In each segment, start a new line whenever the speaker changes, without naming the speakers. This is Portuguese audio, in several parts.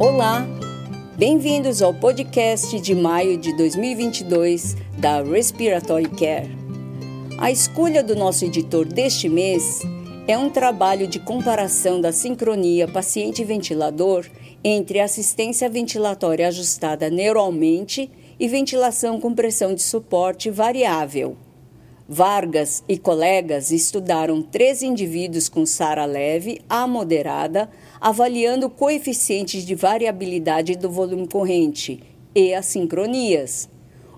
Olá, bem-vindos ao podcast de maio de 2022 da Respiratory Care. A escolha do nosso editor deste mês é um trabalho de comparação da sincronia paciente-ventilador entre assistência ventilatória ajustada neuralmente e ventilação com pressão de suporte variável. Vargas e colegas estudaram três indivíduos com SARA leve a moderada avaliando coeficientes de variabilidade do volume corrente e as sincronias.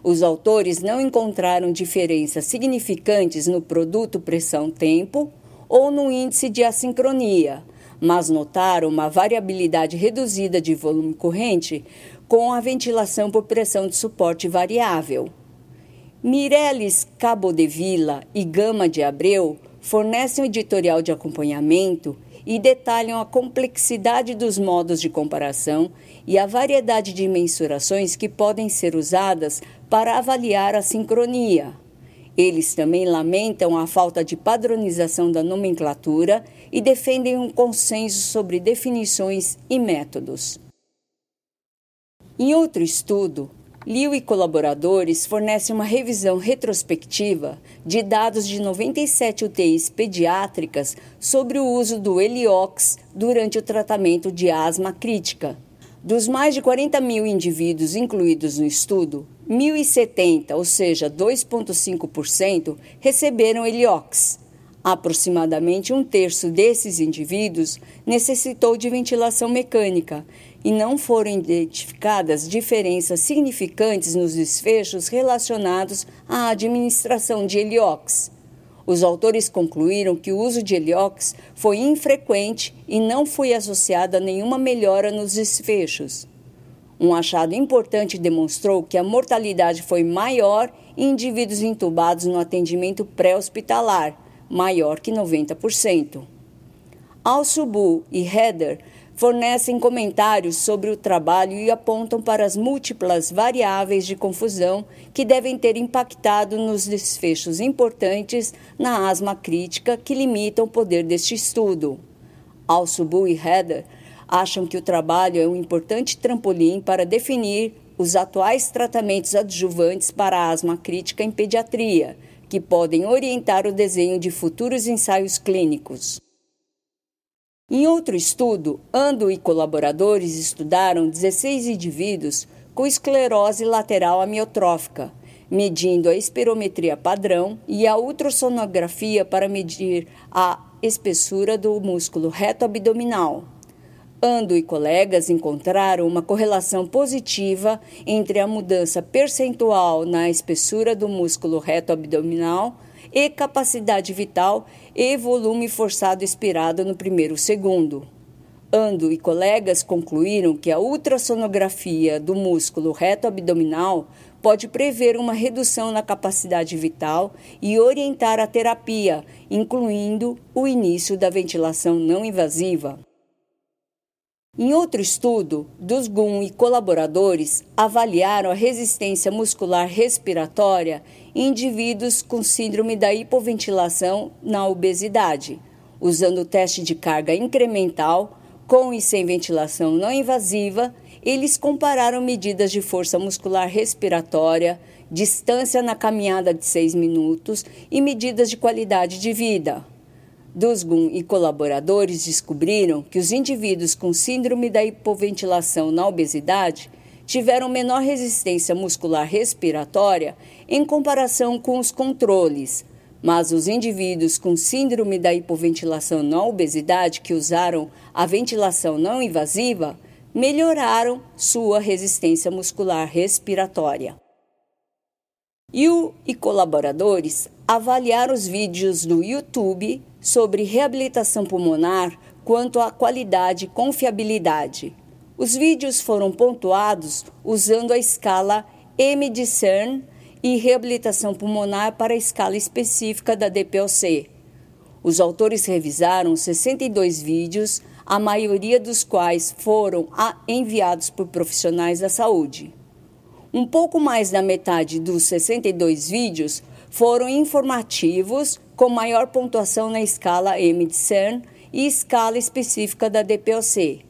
Os autores não encontraram diferenças significantes no produto pressão-tempo ou no índice de assincronia, mas notaram uma variabilidade reduzida de volume corrente com a ventilação por pressão de suporte variável. Mireles Cabodevilla e Gama de Abreu fornecem um editorial de acompanhamento e detalham a complexidade dos modos de comparação e a variedade de mensurações que podem ser usadas para avaliar a sincronia. Eles também lamentam a falta de padronização da nomenclatura e defendem um consenso sobre definições e métodos. Em outro estudo, Liu e colaboradores fornecem uma revisão retrospectiva de dados de 97 UTIs pediátricas sobre o uso do Heliox durante o tratamento de asma crítica. Dos mais de 40 mil indivíduos incluídos no estudo, 1.070, ou seja, 2,5%, receberam Heliox. Aproximadamente um terço desses indivíduos necessitou de ventilação mecânica e não foram identificadas diferenças significantes nos desfechos relacionados à administração de Heliox. Os autores concluíram que o uso de Heliox foi infrequente e não foi associado a nenhuma melhora nos desfechos. Um achado importante demonstrou que a mortalidade foi maior em indivíduos intubados no atendimento pré-hospitalar, maior que 90%. Al-Subu e Heather fornecem comentários sobre o trabalho e apontam para as múltiplas variáveis de confusão que devem ter impactado nos desfechos importantes na asma crítica que limitam o poder deste estudo. Al-Subu e Heather acham que o trabalho é um importante trampolim para definir os atuais tratamentos adjuvantes para a asma crítica em pediatria, que podem orientar o desenho de futuros ensaios clínicos. Em outro estudo, Ando e colaboradores estudaram 16 indivíduos com esclerose lateral amiotrófica, medindo a espirometria padrão e a ultrassonografia para medir a espessura do músculo reto abdominal. Ando e colegas encontraram uma correlação positiva entre a mudança percentual na espessura do músculo reto abdominal e capacidade vital e volume forçado expirado no primeiro segundo. Ando e colegas concluíram que a ultrassonografia do músculo reto abdominal pode prever uma redução na capacidade vital e orientar a terapia, incluindo o início da ventilação não invasiva. Em outro estudo, dos GUM e colaboradores avaliaram a resistência muscular respiratória em indivíduos com síndrome da hipoventilação na obesidade, usando o teste de carga incremental com e sem ventilação não invasiva. Eles compararam medidas de força muscular respiratória, distância na caminhada de 6 minutos e medidas de qualidade de vida. Dusgun e colaboradores descobriram que os indivíduos com síndrome da hipoventilação na obesidade tiveram menor resistência muscular respiratória em comparação com os controles, mas os indivíduos com síndrome da hipoventilação na obesidade que usaram a ventilação não invasiva melhoraram sua resistência muscular respiratória. Yu e colaboradores avaliaram os vídeos do YouTube sobre reabilitação pulmonar quanto à qualidade e confiabilidade. Os vídeos foram pontuados usando a escala M-Discern e reabilitação pulmonar para a escala específica da DPOC. Os autores revisaram 62 vídeos, a maioria dos quais foram enviados por profissionais da saúde. Um pouco mais da metade dos 62 vídeos foram informativos, com maior pontuação na escala M de CERN e escala específica da DPOC.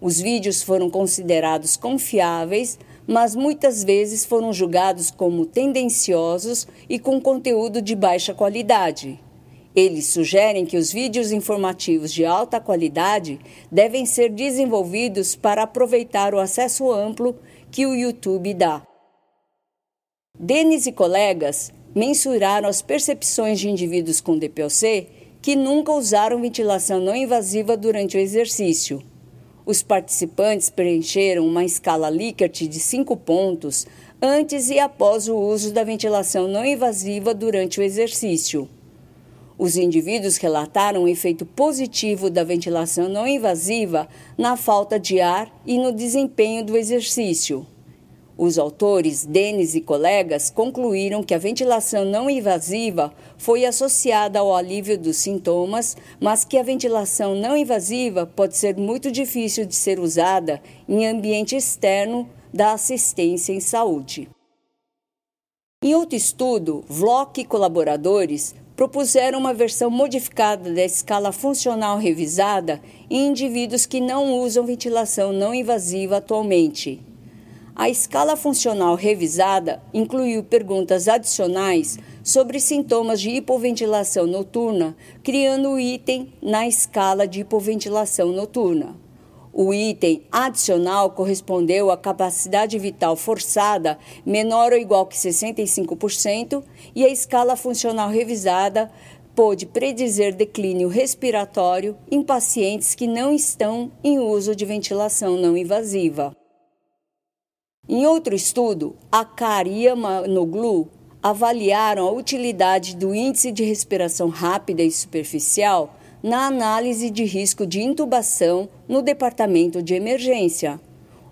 Os vídeos foram considerados confiáveis, mas muitas vezes foram julgados como tendenciosos e com conteúdo de baixa qualidade. Eles sugerem que os vídeos informativos de alta qualidade devem ser desenvolvidos para aproveitar o acesso amplo que o YouTube dá. Denis e colegas mensuraram as percepções de indivíduos com DPOC que nunca usaram ventilação não invasiva durante o exercício. Os participantes preencheram uma escala Likert de 5 pontos antes e após o uso da ventilação não invasiva durante o exercício. Os indivíduos relataram o efeito positivo da ventilação não invasiva na falta de ar e no desempenho do exercício. Os autores, Denis e colegas, concluíram que a ventilação não invasiva foi associada ao alívio dos sintomas, mas que a ventilação não invasiva pode ser muito difícil de ser usada em ambiente externo da assistência em saúde. Em outro estudo, Vlock e colaboradores propuseram uma versão modificada da escala funcional revisada em indivíduos que não usam ventilação não invasiva atualmente. A escala funcional revisada incluiu perguntas adicionais sobre sintomas de hipoventilação noturna, criando o item na escala de hipoventilação noturna. O item adicional correspondeu à capacidade vital forçada menor ou igual que 65% e a escala funcional revisada pôde predizer declínio respiratório em pacientes que não estão em uso de ventilação não invasiva. Em outro estudo, a Kari e Manoglu avaliaram a utilidade do índice de respiração rápida e superficial na análise de risco de intubação no departamento de emergência.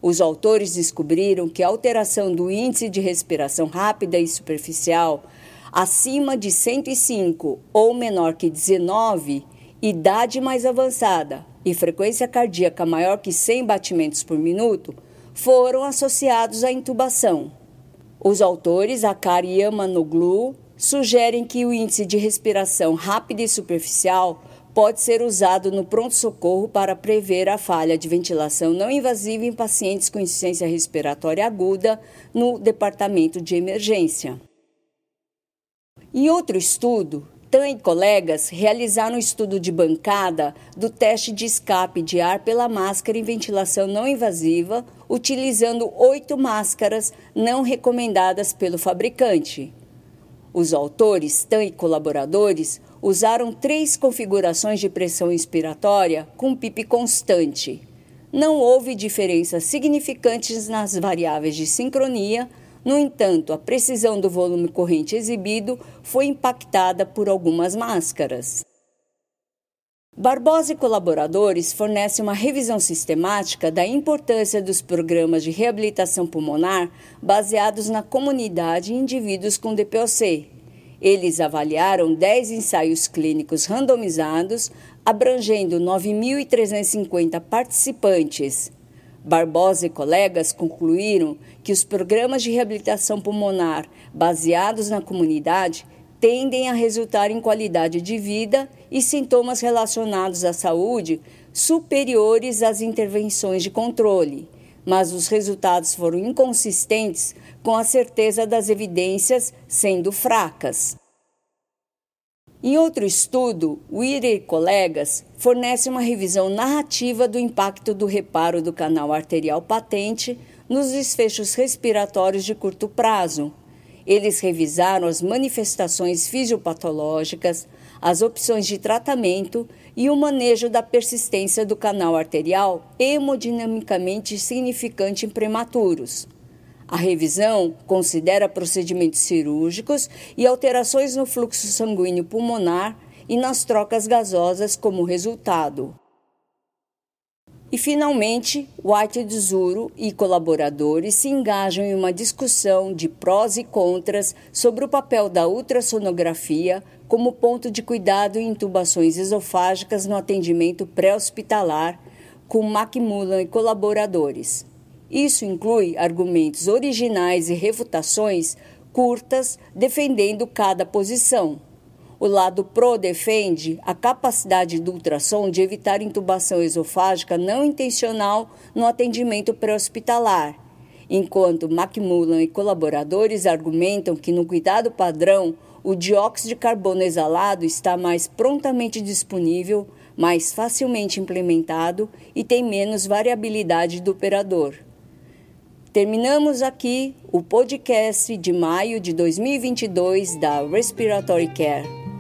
Os autores descobriram que a alteração do índice de respiração rápida e superficial acima de 105 ou menor que 19, idade mais avançada e frequência cardíaca maior que 100 batimentos por minuto foram associados à intubação. Os autores, Akari e Amanoglu, sugerem que o índice de respiração rápida e superficial pode ser usado no pronto-socorro para prever a falha de ventilação não invasiva em pacientes com insuficiência respiratória aguda no departamento de emergência. Em outro estudo, Tan e colegas realizaram um estudo de bancada do teste de escape de ar pela máscara em ventilação não invasiva, utilizando oito máscaras não recomendadas pelo fabricante. Os autores, Tan e colaboradores, usaram três configurações de pressão inspiratória com PIP constante. Não houve diferenças significantes nas variáveis de sincronia, no entanto, a precisão do volume corrente exibido foi impactada por algumas máscaras. Barbosa e colaboradores fornecem uma revisão sistemática da importância dos programas de reabilitação pulmonar baseados na comunidade e indivíduos com DPOC, eles avaliaram 10 ensaios clínicos randomizados, abrangendo 9.350 participantes. Barbosa e colegas concluíram que os programas de reabilitação pulmonar baseados na comunidade tendem a resultar em qualidade de vida e sintomas relacionados à saúde superiores às intervenções de controle, mas os resultados foram inconsistentes com a certeza das evidências sendo fracas. Em outro estudo, Weir e colegas fornecem uma revisão narrativa do impacto do reparo do canal arterial patente nos desfechos respiratórios de curto prazo. Eles revisaram as manifestações fisiopatológicas, as opções de tratamento e o manejo da persistência do canal arterial hemodinamicamente significante em prematuros. A revisão considera procedimentos cirúrgicos e alterações no fluxo sanguíneo pulmonar e nas trocas gasosas como resultado. E, finalmente, White de Zuro e colaboradores se engajam em uma discussão de prós e contras sobre o papel da ultrassonografia como ponto de cuidado em intubações esofágicas no atendimento pré-hospitalar, com Macmillan e colaboradores. Isso inclui argumentos originais e refutações curtas defendendo cada posição. O lado PRO defende a capacidade do ultrassom de evitar intubação esofágica não intencional no atendimento pré-hospitalar, enquanto Macmillan e colaboradores argumentam que no cuidado padrão o dióxido de carbono exalado está mais prontamente disponível, mais facilmente implementado e tem menos variabilidade do operador. Terminamos aqui o podcast de maio de 2022 da Respiratory Care.